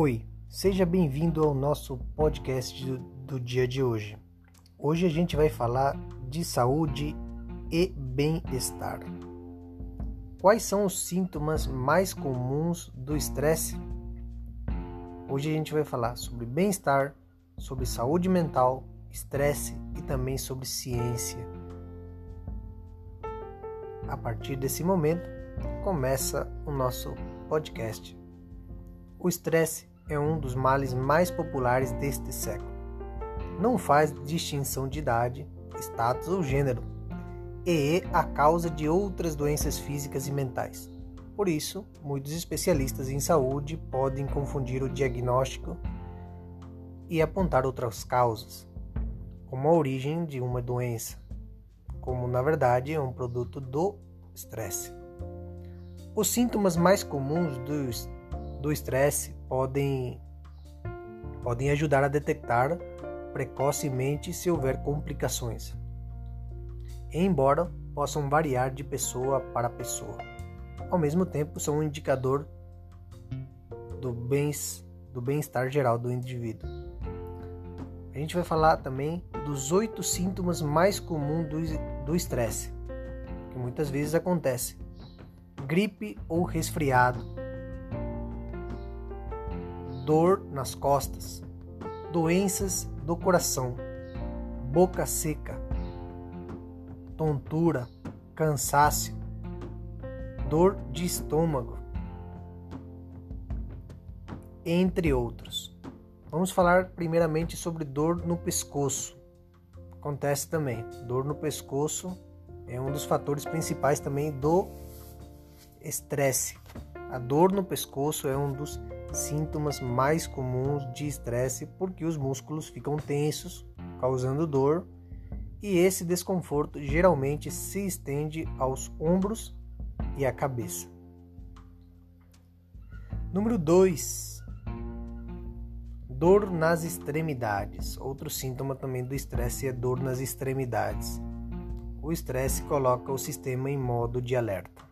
Oi, seja bem-vindo ao nosso podcast do, do, dia de hoje. Hoje a gente vai falar de saúde e bem-estar. Quais são os sintomas mais comuns do estresse? Hoje a gente vai falar sobre bem-estar, sobre saúde mental, estresse e também sobre ciência. A partir desse momento, começa o nosso podcast. O estresse é um dos males mais populares deste século. Não faz distinção de idade, status ou gênero, e é a causa de outras doenças físicas e mentais. Por isso, muitos especialistas em saúde podem confundir o diagnóstico e apontar outras causas, como a origem de uma doença, como na verdade é um produto do estresse. Os sintomas mais comuns do do estresse podem, podem ajudar a detectar precocemente se houver complicações, embora possam variar de pessoa para pessoa. Ao mesmo tempo, são um indicador do bem-estar do bem geral do indivíduo. A gente vai falar também dos oito sintomas mais comuns do estresse, que muitas vezes acontece: gripe ou resfriado, dor nas costas, doenças do coração, boca seca, tontura, cansaço, dor de estômago, entre outros. Vamos falar primeiramente sobre dor no pescoço. Acontece também. Dor no pescoço é um dos fatores principais também do estresse. A dor no pescoço é um dos sintomas mais comuns de estresse porque os músculos ficam tensos, causando dor, e esse desconforto geralmente se estende aos ombros e à cabeça. Número 2. Dor nas extremidades. Outro síntoma também do estresse é dor nas extremidades. O estresse coloca o sistema em modo de alerta.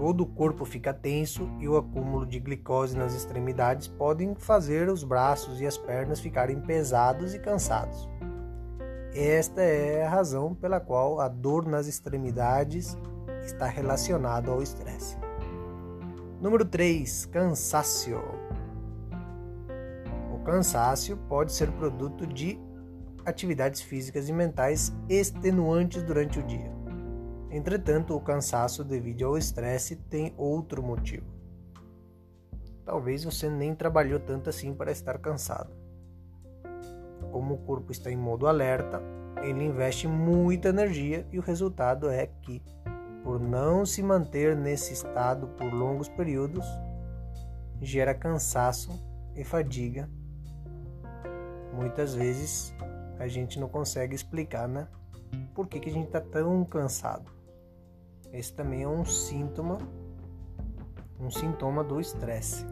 Todo o corpo fica tenso e o acúmulo de glicose nas extremidades podem fazer os braços e as pernas ficarem pesados e cansados. Esta é a razão pela qual a dor nas extremidades está relacionada ao estresse. Número 3, cansaço. O cansaço pode ser produto de atividades físicas e mentais extenuantes durante o dia. Entretanto, o cansaço devido ao estresse tem outro motivo. Talvez você nem trabalhou tanto assim para estar cansado. Como o corpo está em modo alerta, ele investe muita energia e o resultado é que, por não se manter nesse estado por longos períodos, gera cansaço e fadiga. Muitas vezes a gente não consegue explicar, né? Por que, que a gente está tão cansado? Esse também é um síntoma, um sintoma do estresse.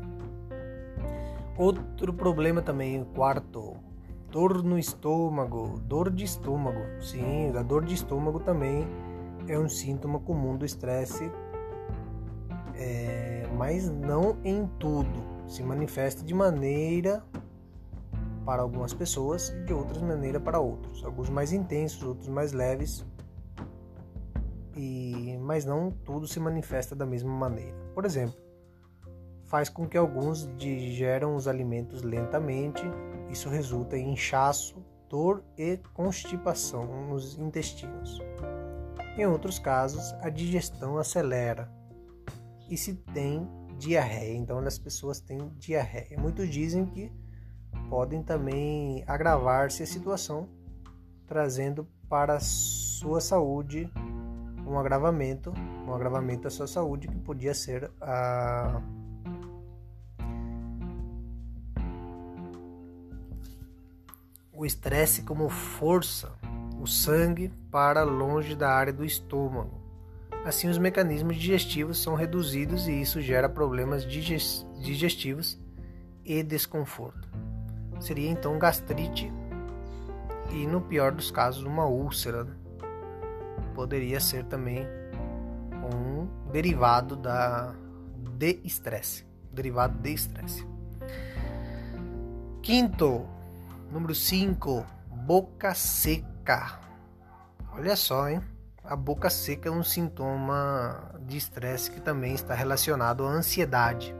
Outro problema também, o quarto, dor no estômago, dor de estômago. Sim, a dor de estômago também é um síntoma comum do estresse, é, mas não em tudo. Se manifesta de maneira para algumas pessoas e de outras maneira para outros. Alguns mais intensos, outros mais leves, e mas não tudo se manifesta da mesma maneira. Por exemplo, faz com que alguns digeram os alimentos lentamente, isso resulta em inchaço, dor e constipação nos intestinos. Em outros casos, a digestão acelera e se tem diarreia. Então, as pessoas têm diarreia. Muitos dizem que podem também agravar-se a situação, trazendo para sua saúde um agravamento, um agravamento da sua saúde que podia ser a o estresse como força o sangue para longe da área do estômago. Assim, os mecanismos digestivos são reduzidos e isso gera problemas digestivos e desconforto. Seria então gastrite e, no pior dos casos, uma úlcera. Poderia ser também um derivado da de estresse, derivado de estresse. Quinto, número 5, boca seca. Olha só, hein? A boca seca é um sintoma de estresse que também está relacionado à ansiedade.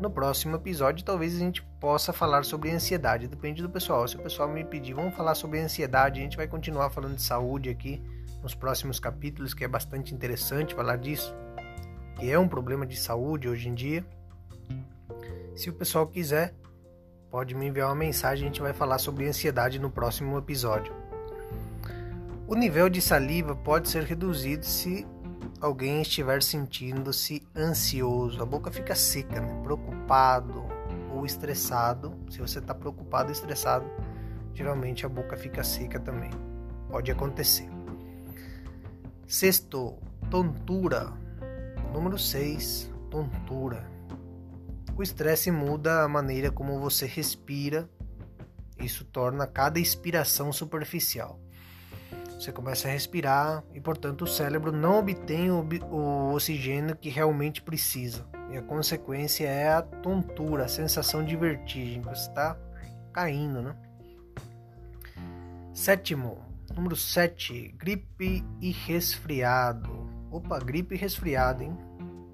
No próximo episódio, talvez a gente possa falar sobre ansiedade, depende do pessoal. Se o pessoal me pedir, vamos falar sobre ansiedade, a gente vai continuar falando de saúde aqui nos próximos capítulos, que é bastante interessante falar disso, que é um problema de saúde hoje em dia. Se o pessoal quiser, pode me enviar uma mensagem, a gente vai falar sobre ansiedade no próximo episódio. O nível de saliva pode ser reduzido se alguém estiver sentindo-se ansioso, a boca fica seca, né? preocupado ou estressado. Se você está preocupado estressado, geralmente a boca fica seca também. Pode acontecer. Sexto, tontura. Número 6, tontura. O estresse muda a maneira como você respira. Isso torna cada expiração superficial. Você começa a respirar e, portanto, o cérebro não obtém o oxigênio que realmente precisa. E a consequência é a tontura, a sensação de vertigem. Você está caindo, né? Sétimo, número 7, gripe e resfriado. Opa, gripe e resfriado, hein?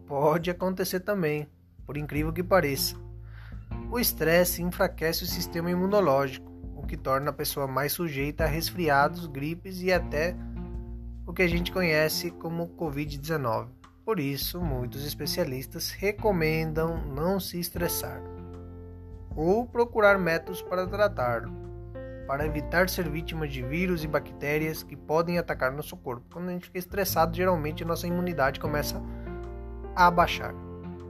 Pode acontecer também, por incrível que pareça. O estresse enfraquece o sistema imunológico o que torna a pessoa mais sujeita a resfriados, gripes e até o que a gente conhece como Covid-19. Por isso, muitos especialistas recomendam não se estressar ou procurar métodos para tratá-lo, para evitar ser vítima de vírus e bactérias que podem atacar nosso corpo. Quando a gente fica estressado, geralmente nossa imunidade começa a abaixar.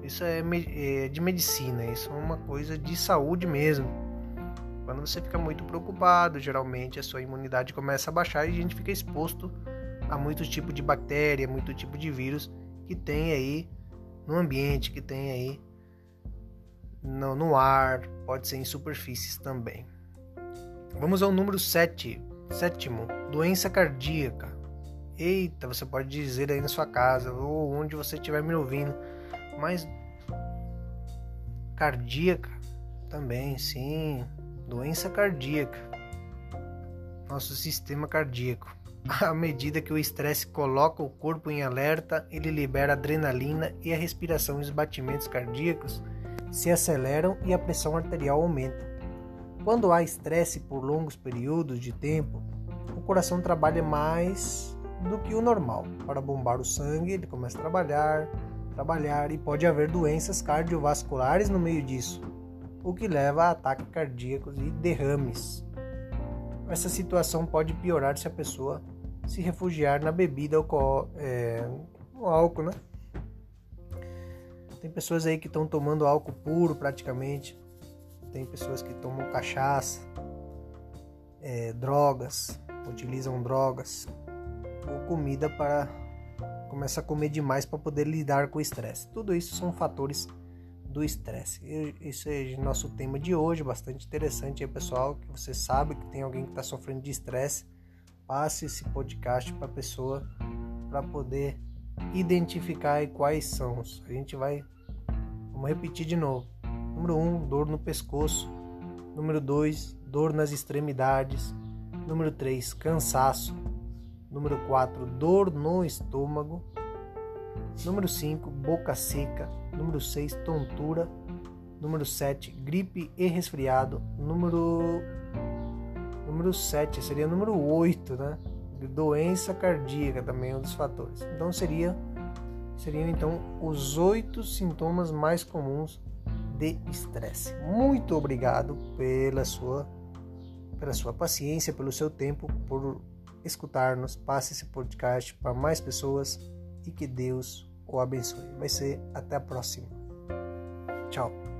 Isso é, é de medicina, isso é uma coisa de saúde mesmo. Quando você fica muito preocupado, geralmente a sua imunidade começa a baixar e a gente fica exposto a muitos tipos de bactéria, muito tipo de vírus que tem aí no ambiente, que tem aí no, no ar, pode ser em superfícies também. Vamos ao número 7, sétimo, doença cardíaca. Eita, você pode dizer aí na sua casa ou onde você estiver me ouvindo, mas cardíaca também, sim, doença cardíaca, nosso sistema cardíaco. À medida que o estresse coloca o corpo em alerta, ele libera adrenalina e a respiração e os batimentos cardíacos se aceleram e a pressão arterial aumenta. Quando há estresse por longos períodos de tempo, o coração trabalha mais do que o normal. Para bombar o sangue, ele começa a trabalhar, trabalhar e pode haver doenças cardiovasculares no meio disso o que leva a ataques cardíacos e derrames. Essa situação pode piorar se a pessoa se refugiar na bebida alcoó é, no álcool, né? Tem pessoas aí que estão tomando álcool puro praticamente, tem pessoas que tomam cachaça, é, drogas, utilizam drogas ou comida para começar a comer demais para poder lidar com o estresse. Tudo isso são fatores do estresse. Esse é nosso tema de hoje, bastante interessante aí, pessoal, que você sabe que tem alguém que está sofrendo de estresse, passe esse podcast para a pessoa para poder identificar quais são. A gente vai, vamos repetir de novo. Número 1, um, dor no pescoço. Número 2, dor nas extremidades. Número 3, cansaço. Número 4, dor no estômago. Número 5, boca seca. Número 6, tontura. Número 7, gripe e resfriado. Número número 7 seria número 8, né? Doença cardíaca também é um dos fatores. Então seria seriam então os oito sintomas mais comuns de estresse. Muito obrigado pela sua pela sua paciência, pelo seu tempo, por escutar-nos. Passe esse podcast para mais pessoas e que Deus o abençoe. Vai ser até a próxima. Tchau.